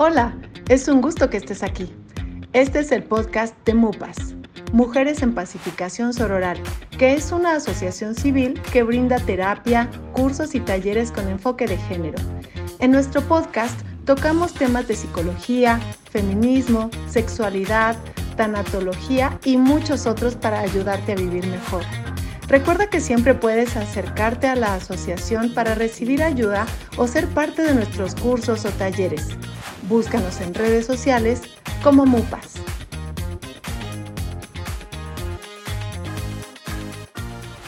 Hola, es un gusto que estés aquí. Este es el podcast de MUPAS, Mujeres en Pacificación Sororal, que es una asociación civil que brinda terapia, cursos y talleres con enfoque de género. En nuestro podcast tocamos temas de psicología, feminismo, sexualidad, tanatología y muchos otros para ayudarte a vivir mejor. Recuerda que siempre puedes acercarte a la asociación para recibir ayuda o ser parte de nuestros cursos o talleres. Búscanos en redes sociales como MUPAS.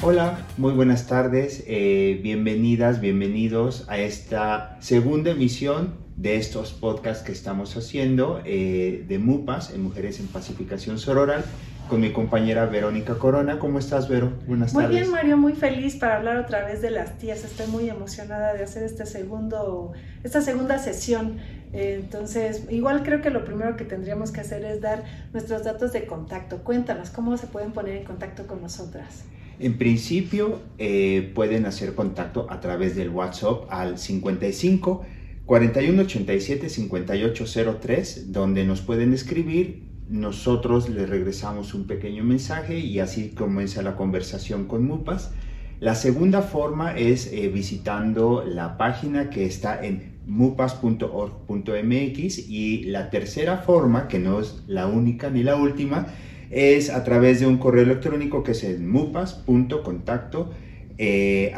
Hola, muy buenas tardes, eh, bienvenidas, bienvenidos a esta segunda emisión de estos podcasts que estamos haciendo eh, de MUPAS, en Mujeres en Pacificación Sororal, con mi compañera Verónica Corona. ¿Cómo estás, Vero? Buenas tardes. Muy bien, Mario, muy feliz para hablar otra vez de las tías. Estoy muy emocionada de hacer este segundo, esta segunda sesión. entonces, igual creo que lo primero que tendríamos que hacer es dar nuestros datos de contacto. Cuéntanos, ¿cómo se pueden poner en contacto con nosotras? En principio, eh, pueden hacer contacto a través del WhatsApp al 55 4187 5803, donde nos pueden escribir. Nosotros les regresamos un pequeño mensaje y así comienza la conversación con MUPAS. La segunda forma es eh, visitando la página que está en mupas.org.mx y la tercera forma, que no es la única ni la última, es a través de un correo electrónico que es en mupas.contacto eh.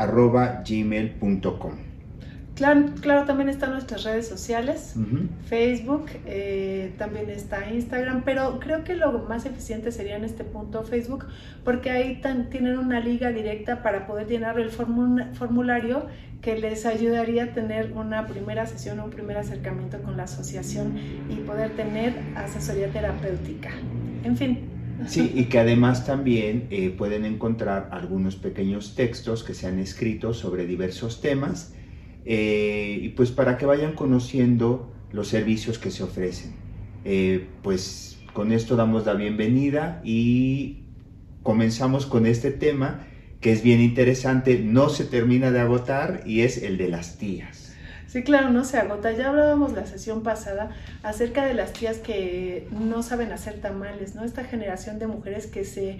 Claro, claro, también están nuestras redes sociales, Facebook, eh, también está Instagram, pero creo que lo más eficiente sería en este punto Facebook, porque ahí tienen una liga directa para poder llenar el formulario que les ayudaría a tener una primera sesión, un primer acercamiento con la asociación y poder tener asesoría terapéutica. En fin, Sí, y que además también eh, pueden encontrar algunos pequeños textos que se han escrito sobre diversos temas eh, y pues para que vayan conociendo los servicios que se ofrecen. Eh, pues con esto damos la bienvenida y comenzamos con este tema que es bien interesante, no se termina de agotar y es el de las tías. Sí, claro, no se agota. Ya hablábamos la sesión pasada acerca de las tías que no saben hacer tamales, ¿no? Esta generación de mujeres que se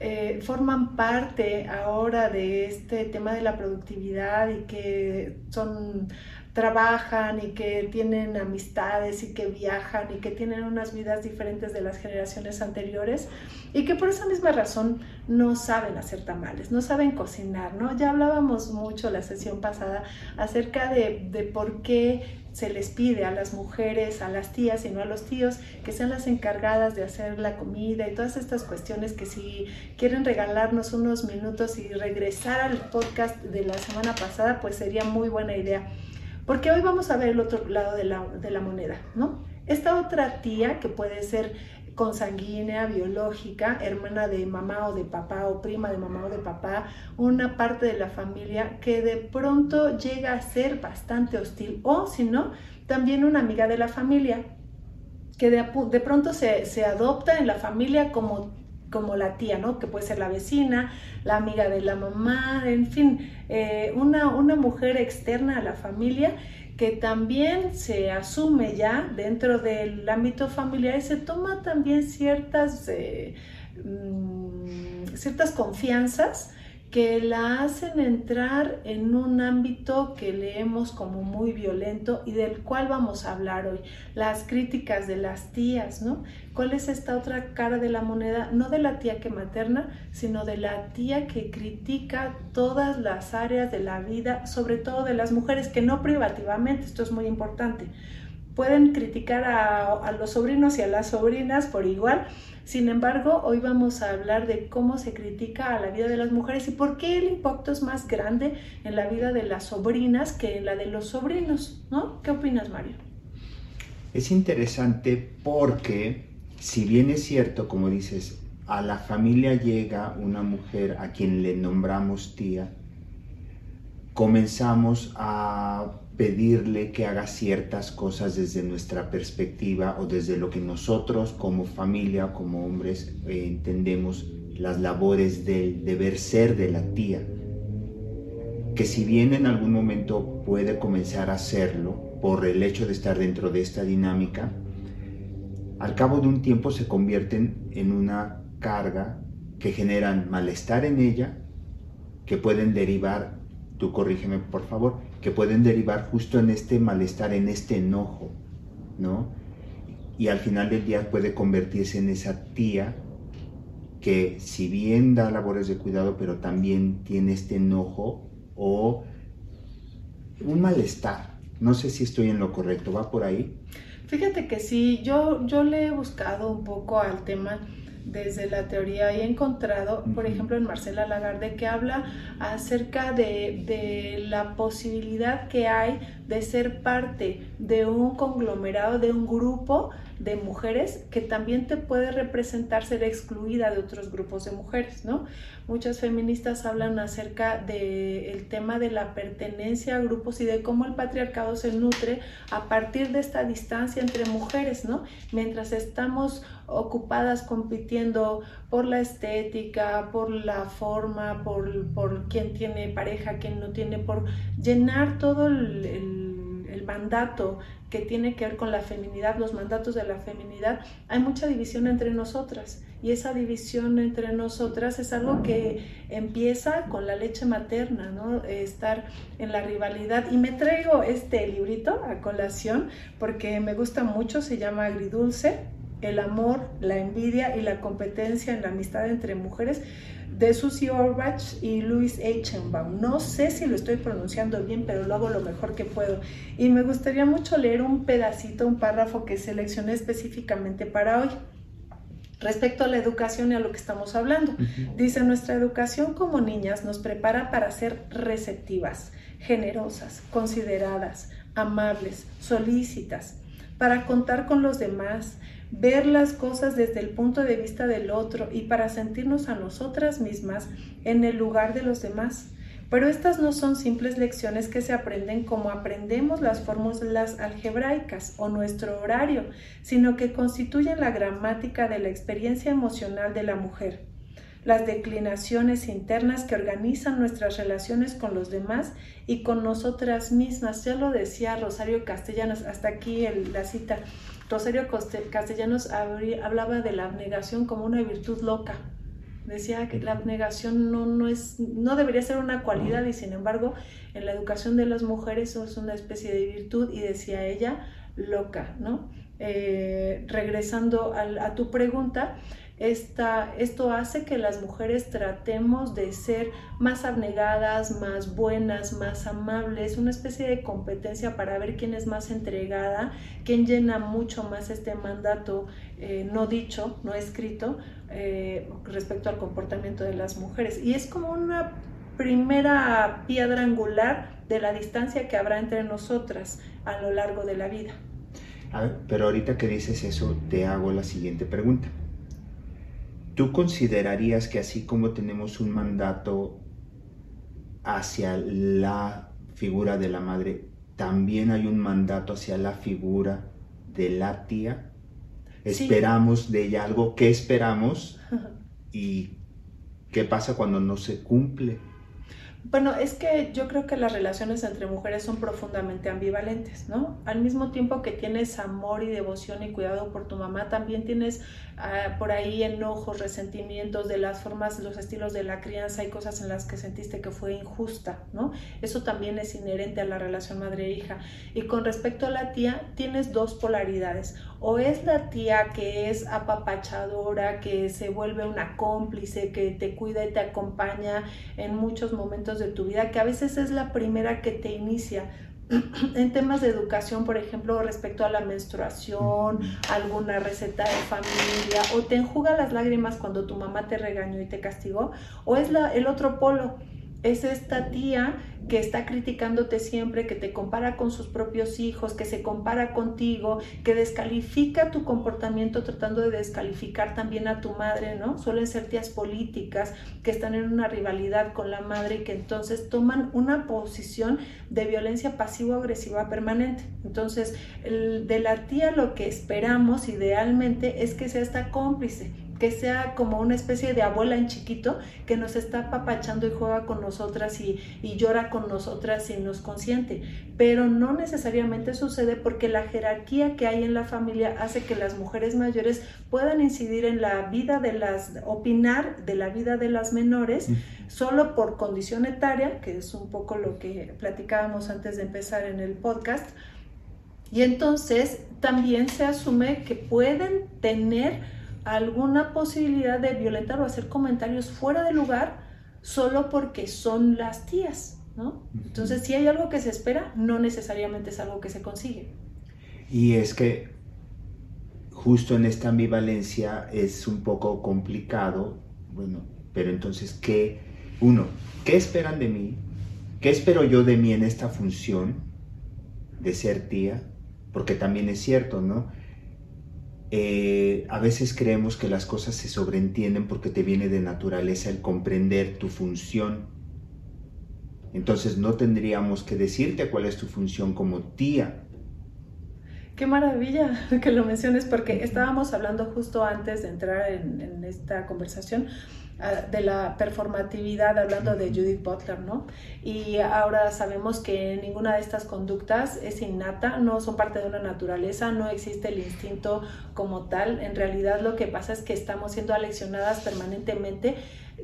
eh, forman parte ahora de este tema de la productividad y que son trabajan y que tienen amistades y que viajan y que tienen unas vidas diferentes de las generaciones anteriores y que por esa misma razón no saben hacer tamales, no saben cocinar, ¿no? Ya hablábamos mucho la sesión pasada acerca de, de por qué se les pide a las mujeres, a las tías y no a los tíos, que sean las encargadas de hacer la comida y todas estas cuestiones que si quieren regalarnos unos minutos y regresar al podcast de la semana pasada, pues sería muy buena idea. Porque hoy vamos a ver el otro lado de la, de la moneda, ¿no? Esta otra tía que puede ser consanguínea, biológica, hermana de mamá o de papá o prima de mamá o de papá, una parte de la familia que de pronto llega a ser bastante hostil o si no, también una amiga de la familia que de, de pronto se, se, adopta en la familia como, como la tía, ¿no? Que puede ser la vecina, la amiga de la mamá, en fin, eh, una, una mujer externa a la familia que también se asume ya dentro del ámbito familiar y se toma también ciertas, eh, mm, ciertas confianzas que la hacen entrar en un ámbito que leemos como muy violento y del cual vamos a hablar hoy, las críticas de las tías, ¿no? ¿Cuál es esta otra cara de la moneda? No de la tía que materna, sino de la tía que critica todas las áreas de la vida, sobre todo de las mujeres, que no privativamente, esto es muy importante, pueden criticar a, los sobrinos y a las sobrinas por igual, sin embargo, hoy vamos a hablar de cómo se critica a la vida de las mujeres y por qué el impacto es más grande en la vida de las sobrinas que en la de los sobrinos, ¿no? ¿Qué opinas, Mario? Es interesante porque, si bien es cierto, como dices, a la familia llega una mujer a quien le nombramos tía, comenzamos a pedirle que haga ciertas cosas desde nuestra perspectiva o desde lo que nosotros como familia, como hombres, eh, entendemos las labores del deber ser de la tía. Que si bien en algún momento puede comenzar a hacerlo, por el hecho de estar dentro de esta dinámica, al cabo de un tiempo se convierten en una carga que generan malestar en ella, que pueden derivar, tú corrígeme por favor, que pueden derivar justo en este malestar, en este enojo, ¿no? Y al final del día puede convertirse en esa tía que si bien da labores de cuidado, pero también tiene este enojo o un malestar. No sé si estoy en lo correcto, ¿va por ahí? Fíjate que sí, yo, yo le he buscado un poco al tema desde la teoría he encontrado, por ejemplo, en Marcela Lagarde, que habla acerca de, de, la posibilidad que hay de ser parte de un conglomerado, de un grupo de mujeres que también te puede representar ser excluida de otros grupos de mujeres, ¿no? Muchas feministas hablan acerca del tema de la pertenencia a grupos y de cómo el patriarcado se nutre a partir de esta distancia entre mujeres, ¿no? Mientras estamos ocupadas compitiendo por la estética, por la forma, por, por quién tiene pareja, quién no tiene, por llenar todo el mandato que tiene que ver con la feminidad, los mandatos de la feminidad, hay mucha división entre nosotras. Y esa división entre nosotras es algo que empieza con la leche materna, ¿no? Estar en la rivalidad. Y me traigo este librito a colación porque me gusta mucho, se llama Agridulce, el amor, la envidia y la competencia en la amistad entre mujeres de Susie Orbach y Louis Eichenbaum. No sé si lo estoy pronunciando bien, pero lo hago lo mejor que puedo. Y me gustaría mucho leer un pedacito, un párrafo que seleccioné específicamente para hoy. Respecto a la educación y a lo que estamos hablando, dice, nuestra educación como niñas nos prepara para ser receptivas, generosas, consideradas, amables, solícitas, para contar con los demás, ver las cosas desde el punto de vista del otro y para sentirnos a nosotras mismas en el lugar de los demás. Pero estas no son simples lecciones que se aprenden como aprendemos las fórmulas algebraicas o nuestro horario, sino que constituyen la gramática de la experiencia emocional de la mujer, las declinaciones internas que organizan nuestras relaciones con los demás y con nosotras mismas. Ya lo decía Rosario Castellanos, hasta aquí la cita. Rosario Castellanos hablaba de la abnegación como una virtud loca. Decía que la abnegación no, no, es, no debería ser una cualidad y sin embargo en la educación de las mujeres es una especie de virtud y decía ella loca, ¿no? Eh, regresando a tu pregunta, esto hace que las mujeres tratemos de ser más abnegadas, más buenas, más amables, una especie de competencia para ver quién es más entregada, quién llena mucho más este mandato eh, no dicho, no escrito, eh, respecto al comportamiento de las mujeres. Y es como una primera piedra angular de la distancia que habrá entre nosotras a lo largo de la vida. pero ahorita que dices eso, te hago la siguiente pregunta. ¿Tú considerarías que así como tenemos un mandato hacia la figura de la madre, también hay un mandato hacia la figura de la tía? Esperamos de ella algo, ¿qué esperamos? ¿Y qué pasa cuando no se cumple? Bueno, es que yo creo que las relaciones entre mujeres son profundamente ambivalentes, ¿no? Al mismo tiempo que tienes amor y devoción y cuidado por tu mamá, también tienes ah, por ahí enojos, resentimientos de las formas, los estilos de la crianza y cosas en las que sentiste que fue injusta, ¿no? Eso también es inherente a la relación madre-hija. Y con respecto a la tía, tienes dos polaridades. O es la tía que es apapachadora, que se vuelve una cómplice, que te cuida y te acompaña en muchos momentos de tu vida, que a veces es la primera que te inicia en temas de educación, por ejemplo, respecto a la menstruación, alguna receta de familia, o te enjuga las lágrimas cuando tu mamá te regañó y te castigó, o es la, el otro polo, es esta tía que está criticándote siempre, que te compara con sus propios hijos, que se compara contigo, que descalifica tu comportamiento tratando de descalificar también a tu madre, ¿no? Suelen ser tías políticas que están en una rivalidad con la madre y que entonces toman una posición de violencia pasivo-agresiva permanente. Entonces, de la tía lo que esperamos idealmente es que sea esta cómplice, que sea como una especie de abuela en chiquito que nos está papachando y juega con nosotras y, y, llora con nosotras y nos consiente. Pero no necesariamente sucede porque la jerarquía que hay en la familia hace que las mujeres mayores puedan incidir en la vida de las, opinar de la vida de las menores solo por condición etaria, que es un poco lo que platicábamos antes de empezar en el podcast. Y entonces también se asume que pueden tener alguna posibilidad de violentar o hacer comentarios fuera de lugar solo porque son las tías, ¿no? Entonces, si hay algo que se espera, no necesariamente es algo que se consigue. Y es que justo en esta ambivalencia es un poco complicado, bueno, pero entonces, ¿qué? Uno, ¿qué esperan de mí? ¿Qué espero yo de mí en esta función de ser tía? Porque también es cierto, ¿no? Eh, a veces creemos que las cosas se sobreentienden porque te viene de naturaleza el comprender tu función. Entonces no tendríamos que decirte cuál es tu función como tía. Qué maravilla que lo menciones porque estábamos hablando justo antes de entrar en, en esta conversación de la performatividad, hablando de Judith Butler, ¿no? Y ahora sabemos que ninguna de estas conductas es innata, no son parte de una naturaleza, no existe el instinto como tal. En realidad lo que pasa es que estamos siendo aleccionadas permanentemente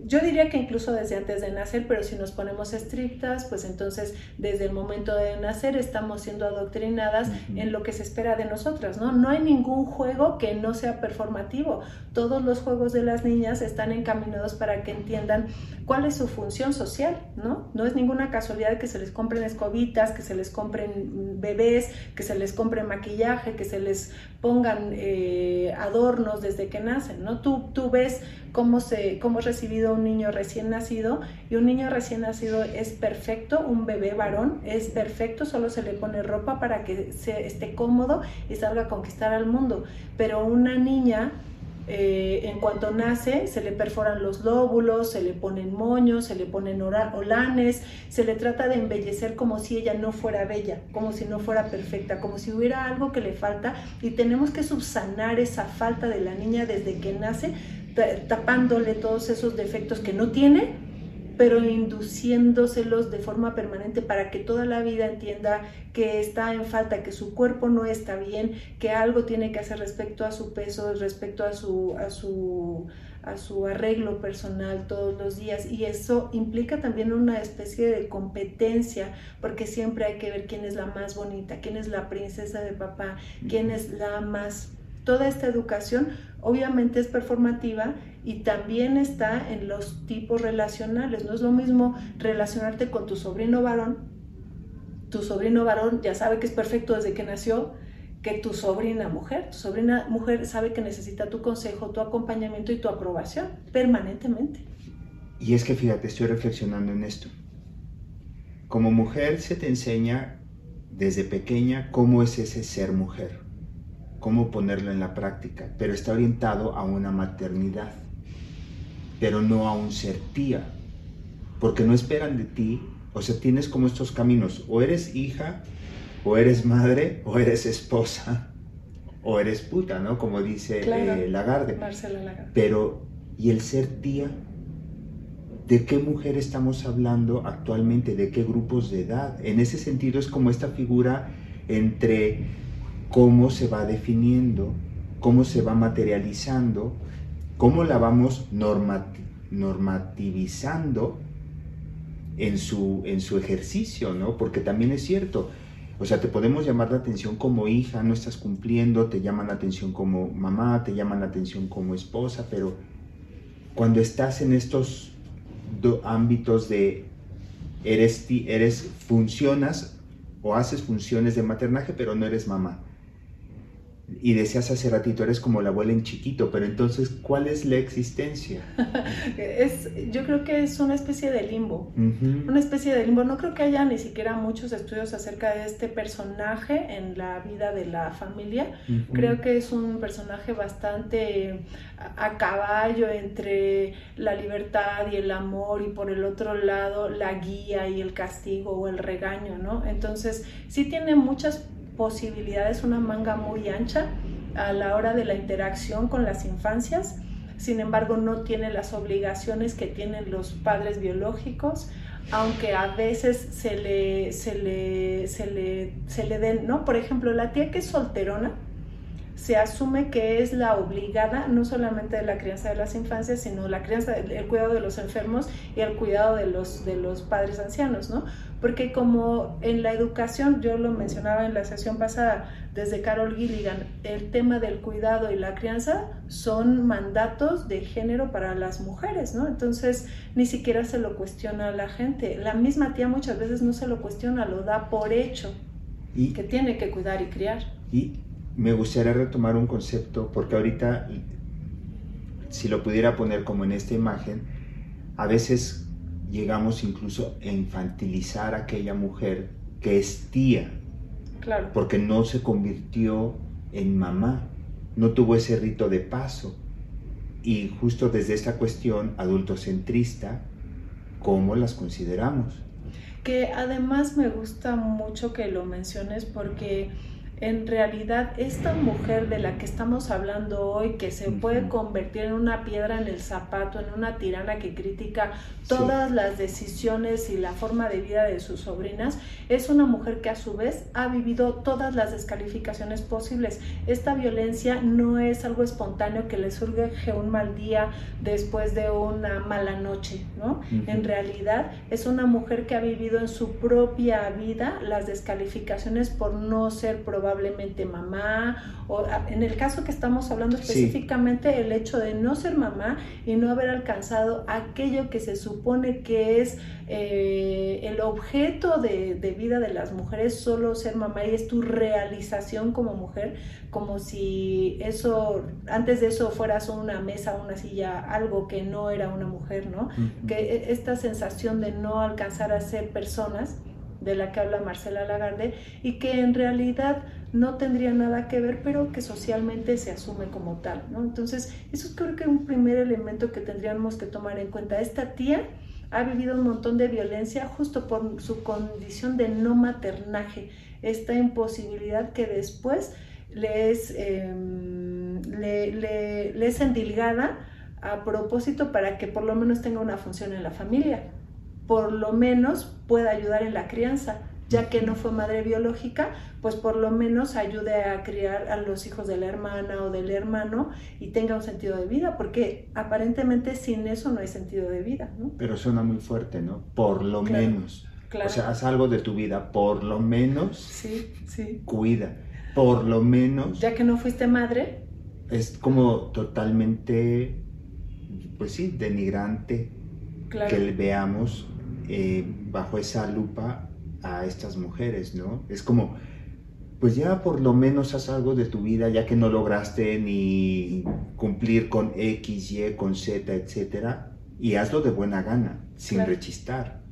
yo diría que incluso desde antes de nacer, pero si nos ponemos estrictas, pues entonces desde el momento de nacer estamos siendo adoctrinadas en lo que se espera de nosotras, ¿no? No hay ningún juego que no sea performativo. Todos los juegos de las niñas están encaminados para que entiendan cuál es su función social, ¿no? No es ninguna casualidad que se les compren escobitas, que se les compren bebés, que se les compre maquillaje, que se les pongan eh, adornos desde que nacen, ¿no? Tú, tú ves cómo, se, cómo es recibido un niño recién nacido y un niño recién nacido es perfecto, un bebé varón es perfecto, solo se le pone ropa para que se, esté cómodo y salga a conquistar al mundo, pero una niña eh, en cuanto nace, se le perforan los lóbulos, se le ponen moños, se le ponen olanes, se le trata de embellecer como si ella no fuera bella, como si no fuera perfecta, como si hubiera algo que le falta. Y tenemos que subsanar esa falta de la niña desde que nace tapándole todos esos defectos que no tiene, pero induciéndoselos de forma permanente para que toda la vida entienda que está en falta, que su cuerpo no está bien, que algo tiene que hacer respecto a su peso, respecto a su, a su, a su arreglo personal todos los días. Y eso implica también una especie de competencia, porque siempre hay que ver quién es la más bonita, quién es la princesa de papá, quién es la más toda esta educación obviamente es performativa y también está en los tipos relacionales. No es lo mismo relacionarte con tu sobrino varón. Tu sobrino varón ya sabe que es perfecto desde que nació, que tu sobrina mujer. Tu sobrina mujer sabe que necesita tu consejo, tu acompañamiento y tu aprobación permanentemente. Y es que fíjate, estoy reflexionando en esto. Como mujer se te enseña desde pequeña cómo es ese ser mujer cómo ponerlo en la práctica, pero está orientado a una maternidad, pero no a un ser tía, porque no esperan de ti, o sea, tienes como estos caminos, o eres hija, o eres madre, o eres esposa, o eres puta, ¿no? Como dice eh, Lagarde. Lagarde. Pero, ¿y el ser tía? ¿De qué mujer estamos hablando actualmente? ¿De qué grupos de edad? En ese sentido es como esta figura entre cómo se va definiendo, cómo se va materializando, cómo la vamos normativizando en su, en su ejercicio, ¿no? Porque también es cierto, o sea, te podemos llamar la atención como hija, no estás cumpliendo, te llaman la atención como mamá, te llaman la atención como esposa, pero cuando estás en estos ámbitos de eres, eres, funcionas o haces funciones de maternaje, pero no eres mamá y decías hace ratito, eres como la abuela en chiquito, pero entonces, ¿cuál es la existencia? es, yo creo que es una especie de limbo, una especie de limbo. No creo que haya ni siquiera muchos estudios acerca de este personaje en la vida de la familia. Creo que es un personaje bastante a, caballo entre la libertad y el amor y por el otro lado la guía y el castigo o el regaño, ¿no? Entonces, sí tiene muchas posibilidades, una manga muy ancha a la hora de la interacción con las infancias, sin embargo no tiene las obligaciones que tienen los padres biológicos, aunque a veces se le, se le, se le, se le den, ¿no? Por ejemplo, la tía que es solterona, se asume que es la obligada no solamente de la crianza de las infancias, sino la crianza, el cuidado de los enfermos y el cuidado de los, de los padres ancianos, ¿no? Porque como en la educación, yo lo mencionaba en la sesión pasada, desde Carol Gilligan, el tema del cuidado y la crianza son mandatos de género para las mujeres, ¿no? Entonces, ni siquiera se lo cuestiona a la gente. La misma tía muchas veces no se lo cuestiona, lo da por hecho, y, que tiene que cuidar y criar. Y me gustaría retomar un concepto, porque ahorita, si lo pudiera poner como en esta imagen, a veces llegamos incluso a infantilizar a aquella mujer que es tía, claro. porque no se convirtió en mamá, no tuvo ese rito de paso. Y justo desde esta cuestión adultocentrista, ¿cómo las consideramos? Que además me gusta mucho que lo menciones porque en realidad esta mujer de la que estamos hablando hoy, que se puede convertir en una piedra en el zapato, en una tirana que critica todas las decisiones y la forma de vida de sus sobrinas, es una mujer que a su vez ha vivido todas las descalificaciones posibles. Esta violencia no es algo espontáneo que le surge un mal día después de una mala noche, ¿no? En realidad es una mujer que ha vivido en su propia vida las descalificaciones por no ser probada probablemente mamá, o en el caso que estamos hablando específicamente, el hecho de no ser mamá y no haber alcanzado aquello que se supone que es eh, el objeto de, vida de las mujeres, solo ser mamá y es tu realización como mujer, como si eso, antes de eso fueras una mesa, una silla, algo que no era una mujer, ¿no? Que e, esta sensación de no alcanzar a ser personas de la que habla Marcela Lagarde y que en realidad no tendría nada que ver, pero que socialmente se asume como tal, ¿no? Entonces, eso creo que es un primer elemento que tendríamos que tomar en cuenta. Esta tía ha vivido un montón de violencia justo por su condición de no maternaje, esta imposibilidad que después le es, em, le, le es endilgada a propósito para que por lo menos tenga una función en la familia por lo menos pueda ayudar en la crianza, ya que no fue madre biológica, pues por lo menos ayude a criar a los hijos de la hermana o del hermano y tenga un sentido de vida, porque aparentemente sin eso no hay sentido de vida, ¿no? Pero suena muy fuerte, ¿no? Por lo menos. O sea, haz algo de tu vida, por lo menos. Sí, sí. Cuida, por lo menos. Ya que no fuiste madre. Es como totalmente, pues sí, denigrante que veamos eh, bajo esa lupa a estas mujeres, ¿no? Es como, pues ya por lo menos haz algo de tu vida, ya que no lograste ni cumplir con X, Y, con Z, etcétera, y hazlo de buena gana, sin rechistar.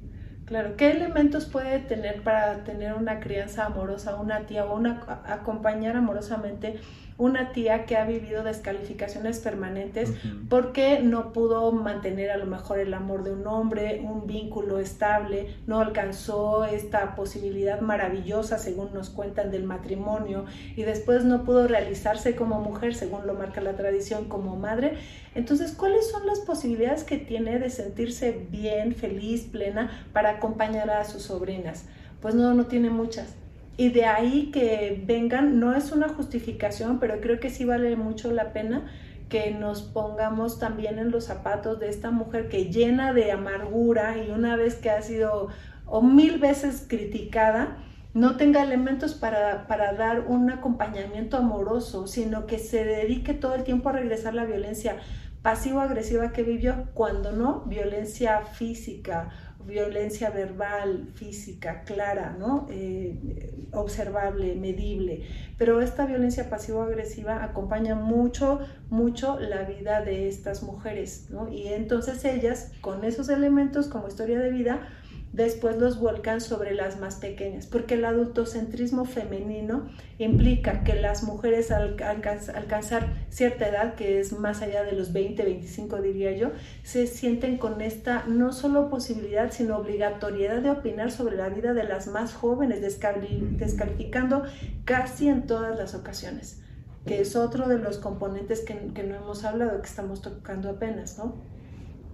Claro, ¿qué elementos puede tener para tener una crianza amorosa, una tía o una acompañar amorosamente una tía que ha vivido descalificaciones permanentes porque no pudo mantener a lo mejor el amor de un hombre, un vínculo estable, no alcanzó esta posibilidad maravillosa según nos cuentan del matrimonio y después no pudo realizarse como mujer según lo marca la tradición como madre. Entonces, ¿cuáles son las posibilidades que tiene de sentirse bien, feliz, plena para acompañar a sus sobrinas? Pues no, no tiene muchas y de ahí que vengan, no es una justificación, pero creo que sí vale mucho la pena que nos pongamos también en los zapatos de esta mujer que llena de amargura y una vez que ha sido o mil veces criticada, no tenga elementos para, para, dar un acompañamiento amoroso, sino que se dedique todo el tiempo a regresar la violencia pasivo-agresiva que vivió, cuando no, violencia física violencia verbal, física, clara, ¿no? Eh, observable, medible. Pero esta violencia pasivo-agresiva acompaña mucho, mucho la vida de estas mujeres, ¿no? Y entonces ellas, con esos elementos como historia de vida, después los vuelcan sobre las más pequeñas, porque el adultocentrismo femenino implica que las mujeres al alcanzar cierta edad, que es más allá de los 20, 25 diría yo, se sienten con esta no solo posibilidad, sino obligatoriedad de opinar sobre la vida de las más jóvenes, descalificando casi en todas las ocasiones que es otro de los componentes que, que no hemos hablado, que estamos tocando apenas, ¿no?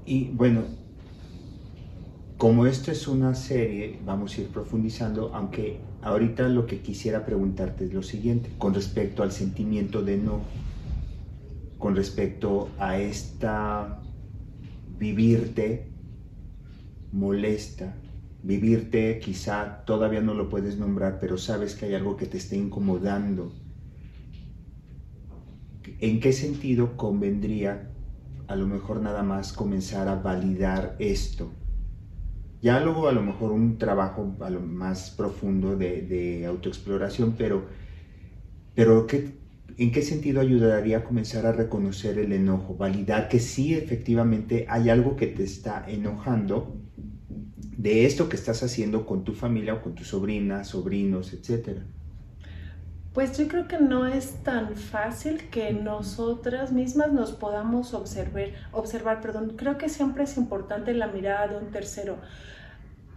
Y bueno, como esto es una serie, vamos a ir profundizando, aunque ahorita lo que quisiera preguntarte es lo siguiente, con respecto al sentimiento de no, con respecto a esta vivirte molesta, vivirte quizá todavía no lo puedes nombrar, pero sabes que hay algo que te está incomodando. ¿En qué sentido convendría a lo mejor nada más comenzar a validar esto? Ya luego a lo mejor un trabajo a lo más profundo de, autoexploración, pero, pero ¿qué, ¿en qué sentido ayudaría a comenzar a reconocer el enojo? Validar que sí efectivamente hay algo que te está enojando de esto que estás haciendo con tu familia o con tus sobrinas, sobrinos, etcétera. Pues yo creo que no es tan fácil que nosotras mismas nos podamos observar, observar, perdón. Creo que siempre es importante la mirada de un tercero.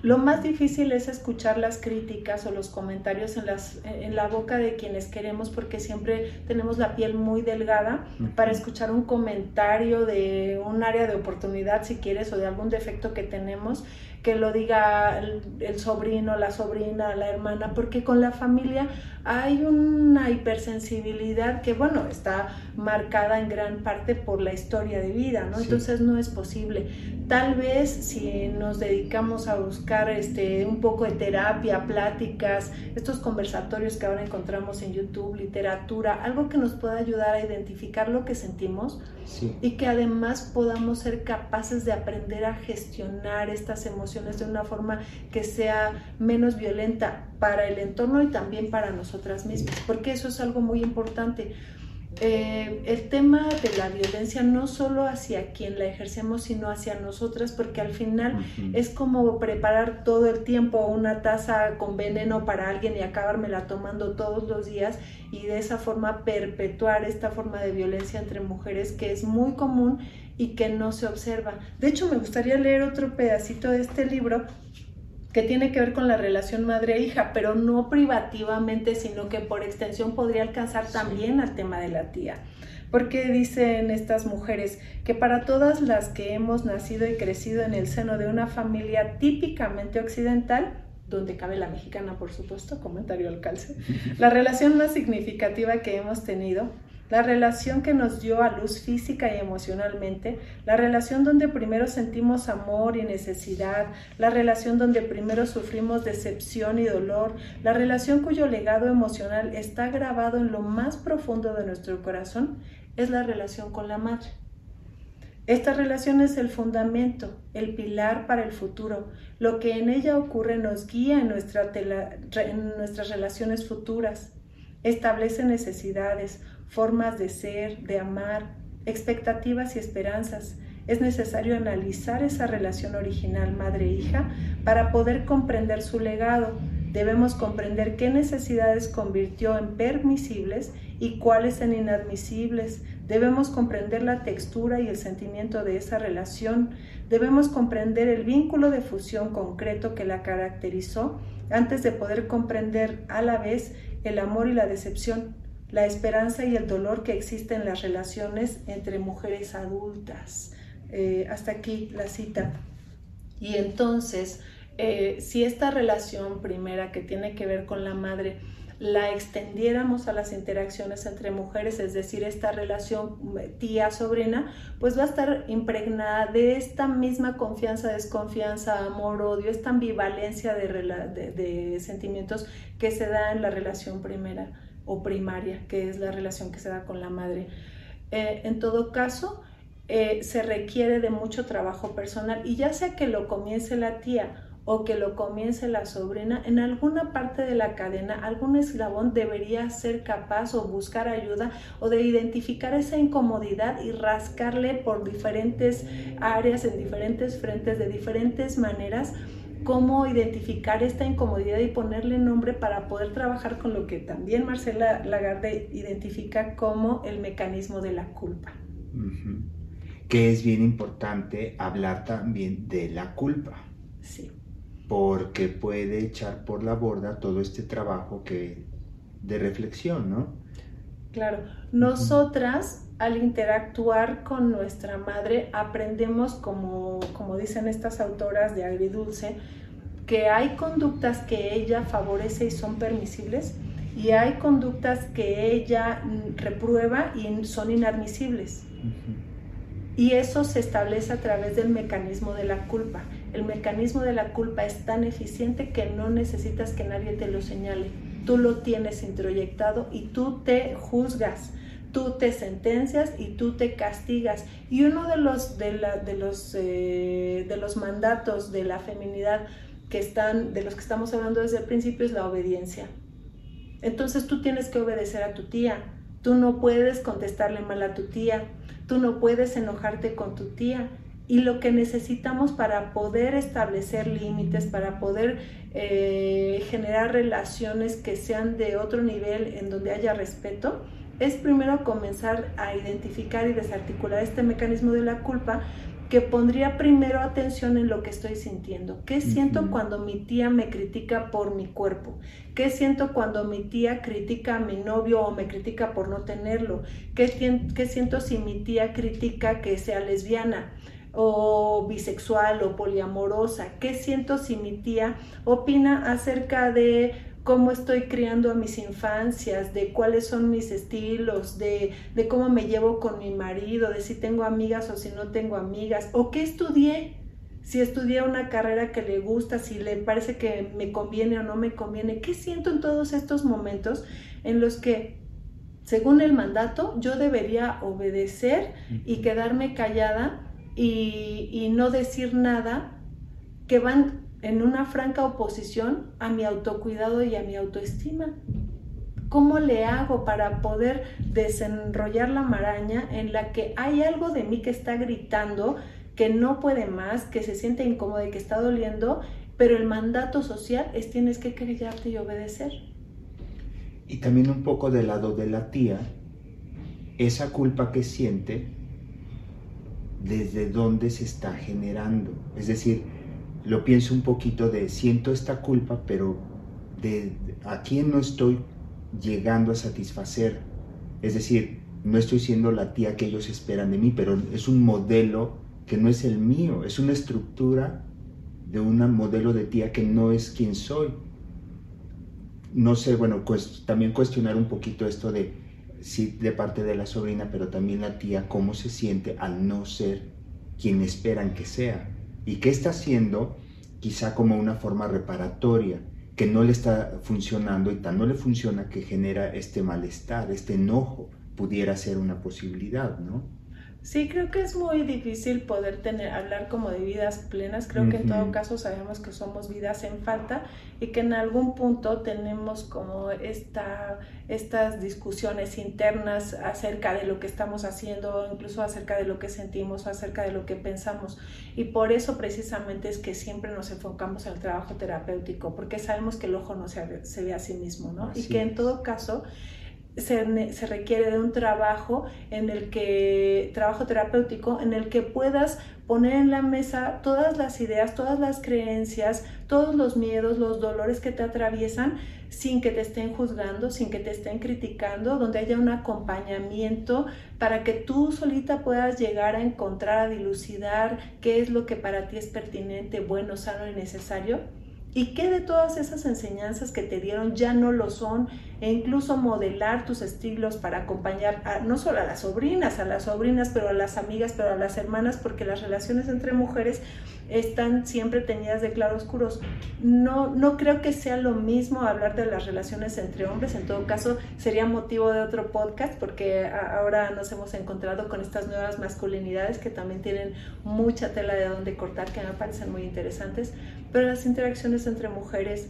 Lo más difícil es escuchar las críticas o los comentarios en, las, en la boca de quienes queremos porque siempre tenemos la piel muy delgada para escuchar un comentario de un área de oportunidad, si quieres, o de algún defecto que tenemos que lo diga el, sobrino, la sobrina, la hermana, porque con la familia hay una hipersensibilidad que, bueno, está marcada en gran parte por la historia de vida, ¿no? Entonces no es posible. Tal vez si nos dedicamos a buscar este, un poco de terapia, pláticas, estos conversatorios que ahora encontramos en YouTube, literatura, algo que nos pueda ayudar a identificar lo que sentimos y que además podamos ser capaces de aprender a gestionar estas emociones de una forma que sea menos violenta para el entorno y también para nosotras mismas, porque eso es algo muy importante. Eh, el tema de la violencia no solo hacia quien la ejercemos, sino hacia nosotras, porque al final es como preparar todo el tiempo una taza con veneno para alguien y acabármela tomando todos los días y de esa forma perpetuar esta forma de violencia entre mujeres que es muy común y que no se observa. De hecho, me gustaría leer otro pedacito de este libro que tiene que ver con la relación madre-hija, pero no privativamente, sino que por extensión podría alcanzar también al tema de la tía. Porque dicen estas mujeres que para todas las que hemos nacido y crecido en el seno de una familia típicamente occidental, donde cabe la mexicana, por supuesto, comentario al calce, la relación más significativa que hemos tenido la relación que nos dio a luz física y emocionalmente, la relación donde primero sentimos amor y necesidad, la relación donde primero sufrimos decepción y dolor, la relación cuyo legado emocional está grabado en lo más profundo de nuestro corazón, es la relación con la madre. Esta relación es el fundamento, el pilar para el futuro. Lo que en ella ocurre nos guía en, en nuestras relaciones futuras, establece necesidades, formas de ser, de amar, expectativas y esperanzas. Es necesario analizar esa relación original madre-hija para poder comprender su legado. Debemos comprender qué necesidades convirtió en permisibles y cuáles en inadmisibles. Debemos comprender la textura y el sentimiento de esa relación. Debemos comprender el vínculo de fusión concreto que la caracterizó antes de poder comprender a la vez el amor y la decepción la esperanza y el dolor que existen en las relaciones entre mujeres adultas. Eh, hasta aquí la cita. Y entonces, eh, si esta relación primera que tiene que ver con la madre, la extendiéramos a las interacciones entre mujeres, es decir, esta relación tía-sobrina, pues va a estar impregnada de esta misma confianza, desconfianza, amor, odio, esta ambivalencia de sentimientos que se da en la relación primera o primaria, que es la relación que se da con la madre. Eh, en todo caso, eh, se requiere de mucho trabajo personal y ya sea que lo comience la tía o que lo comience la sobrina, en alguna parte de la cadena, algún eslabón debería ser capaz o buscar ayuda o de identificar esa incomodidad y rascarle por diferentes áreas, en diferentes frentes, de diferentes maneras cómo identificar esta incomodidad y ponerle nombre para poder trabajar con lo que también Marcela Lagarde identifica como el mecanismo de la culpa. Que es bien importante hablar también de la culpa. Sí. Porque puede echar por la borda todo este trabajo que de reflexión, ¿no? Claro, nosotras al interactuar con nuestra madre aprendemos, como, como dicen estas autoras de Agridulce, que hay conductas que ella favorece y son permisibles y hay conductas que ella reprueba y son inadmisibles. Y eso se establece a través del mecanismo de la culpa. El mecanismo de la culpa es tan eficiente que no necesitas que nadie te lo señale. Tú lo tienes introyectado y tú te juzgas, tú te sentencias y tú te castigas. Y uno de los, de, de los, eh, de los mandatos de la feminidad que están, de los que estamos hablando desde el principio es la obediencia. Entonces tú tienes que obedecer a tu tía. Tú no puedes contestarle mal a tu tía Tú no puedes enojarte con tu tía. Y lo que necesitamos para poder establecer límites, para poder eh, generar relaciones que sean de otro nivel en donde haya respeto, es primero comenzar a identificar y desarticular este mecanismo de la culpa que pondría primero atención en lo que estoy sintiendo. ¿Qué siento cuando mi tía me critica por mi cuerpo? ¿Qué siento cuando mi tía critica a mi novio o me critica por no tenerlo? ¿Qué, qué siento si mi tía critica que sea lesbiana? o bisexual o poliamorosa? ¿Qué siento si mi tía opina acerca de cómo estoy criando a mis infancias, de cuáles son mis estilos, de, de, cómo me llevo con mi marido, de si tengo amigas o si no tengo amigas, o qué estudié, si estudié una carrera que le gusta, si le parece que me conviene o no me conviene, qué siento en todos estos momentos en los que, según el mandato, yo debería obedecer y quedarme callada y, y no decir nada que van en una franca oposición a mi autocuidado y a mi autoestima. ¿Cómo le hago para poder desenrollar la maraña en la que hay algo de mí que está gritando, que no puede más, que se siente incómodo y que está doliendo, pero el mandato social es tienes que callarte y obedecer? Y también un poco del lado de la tía, esa culpa que siente, desde dónde se está generando. Es decir, lo pienso un poquito de siento esta culpa, pero de, a quién no estoy llegando a satisfacer. Es decir, no estoy siendo la tía que ellos esperan de mí, pero es un modelo que no es el mío, es una estructura de un modelo de tía que no es quien soy. No sé, bueno, pues también cuestionar un poquito esto de, sí, de parte de la sobrina, pero también la tía, cómo se siente al no ser quien esperan que sea y qué está haciendo quizá como una forma reparatoria que no le está funcionando y tan no le funciona que genera este malestar, este enojo, pudiera ser una posibilidad, ¿no? Sí, creo que es muy difícil poder tener, hablar como de vidas plenas. Creo que en todo caso sabemos que somos vidas en falta y que en algún punto tenemos como esta, estas discusiones internas acerca de lo que estamos haciendo, incluso acerca de lo que sentimos, acerca de lo que pensamos. Y por eso precisamente es que siempre nos enfocamos al trabajo terapéutico, porque sabemos que el ojo no se, ve a sí mismo, ¿no? Y que en todo caso se, requiere de un trabajo en el que, trabajo terapéutico, en el que puedas poner en la mesa todas las ideas, todas las creencias, todos los miedos, los dolores que te atraviesan sin que te estén juzgando, sin que te estén criticando, donde haya un acompañamiento para que tú solita puedas llegar a encontrar, a dilucidar qué es lo que para ti es pertinente, bueno, sano y necesario y qué de todas esas enseñanzas que te dieron ya no lo son e incluso modelar tus estilos para acompañar a, no solo a las sobrinas, a las sobrinas, pero a las amigas, pero a las hermanas, porque las relaciones entre mujeres están siempre teñidas de claroscuros. No, no creo que sea lo mismo hablar de las relaciones entre hombres, en todo caso sería motivo de otro podcast porque ahora nos hemos encontrado con estas nuevas masculinidades que también tienen mucha tela de donde cortar, que me parecen muy interesantes, pero las interacciones entre mujeres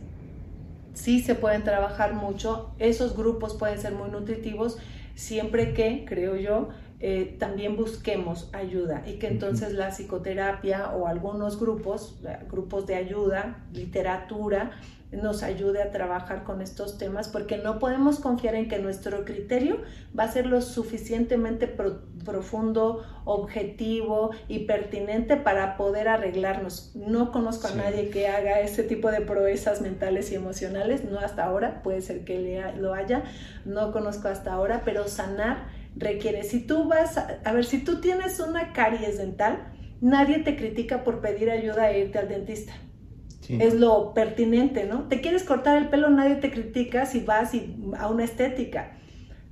sí se pueden trabajar mucho, esos grupos pueden ser muy nutritivos siempre que, creo yo, eh, también busquemos ayuda y que entonces la psicoterapia o algunos grupos, grupos de ayuda, literatura, nos ayude a trabajar con estos temas porque no podemos confiar en que nuestro criterio va a ser lo suficientemente profundo, objetivo y pertinente para poder arreglarnos. No conozco a nadie que haga ese tipo de proezas mentales y emocionales, no hasta ahora, puede ser que lo haya, no conozco hasta ahora, pero sanar requiere, si tú vas, a, ver, si tú tienes una caries dental, nadie te critica por pedir ayuda e irte al dentista. Es lo pertinente, ¿no? Te quieres cortar el pelo, nadie te critica si vas a una estética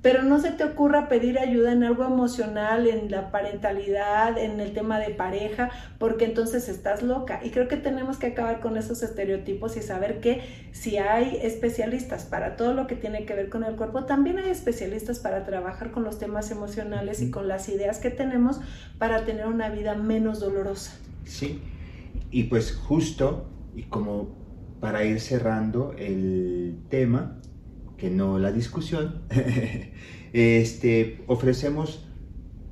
pero no se te ocurra pedir ayuda en algo emocional, en la parentalidad, en el tema de pareja, porque entonces estás loca. Y creo que tenemos que acabar con esos estereotipos y saber que si hay especialistas para todo lo que tiene que ver con el cuerpo, también hay especialistas para trabajar con los temas emocionales y con las ideas que tenemos para tener una vida menos dolorosa. Sí, y pues justo, y como para ir cerrando el tema, no la discusión, este, ofrecemos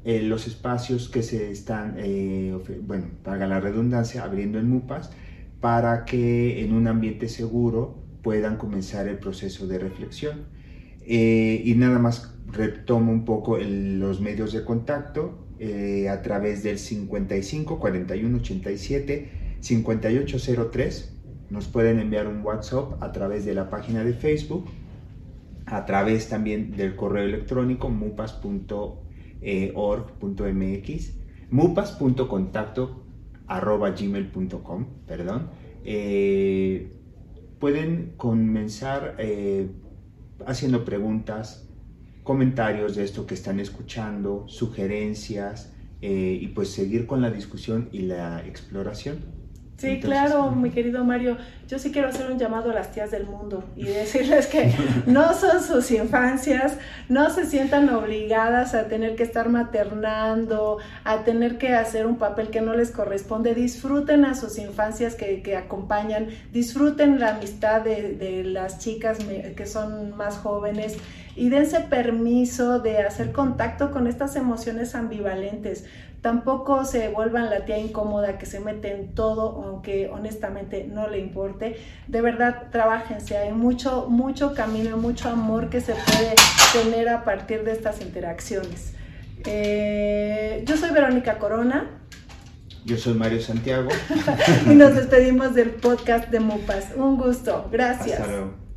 eh, los espacios que se están, eh, bueno, para la redundancia, abriendo en MUPAS, para que en un ambiente seguro puedan comenzar el proceso de reflexión. Eh, y nada más retomo un poco los medios de contacto a través del 55 41 87 5803. Nos pueden enviar un WhatsApp a través de la página de Facebook a través también del correo electrónico mupas.org.mx, mupas.contacto gmail.com, perdón. Eh, pueden comenzar eh, haciendo preguntas, comentarios de esto que están escuchando, sugerencias eh, y pues seguir con la discusión y la exploración. Sí, claro, mi querido Mario. Yo sí quiero hacer un llamado a las tías del mundo y decirles que no son sus infancias, no se sientan obligadas a tener que estar maternando, a tener que hacer un papel que no les corresponde. Disfruten a sus infancias que, que acompañan, disfruten la amistad de, de las chicas que son más jóvenes y dense permiso de hacer contacto con estas emociones ambivalentes. Tampoco se vuelvan la tía incómoda que se mete en todo, aunque honestamente no le importe. De verdad, trabajense. Hay mucho, mucho camino y mucho amor que se puede tener a partir de estas interacciones. Eh, yo soy Verónica Corona. Yo soy Mario Santiago. y nos despedimos del podcast de MUPAS. Un gusto. Gracias. Hasta luego.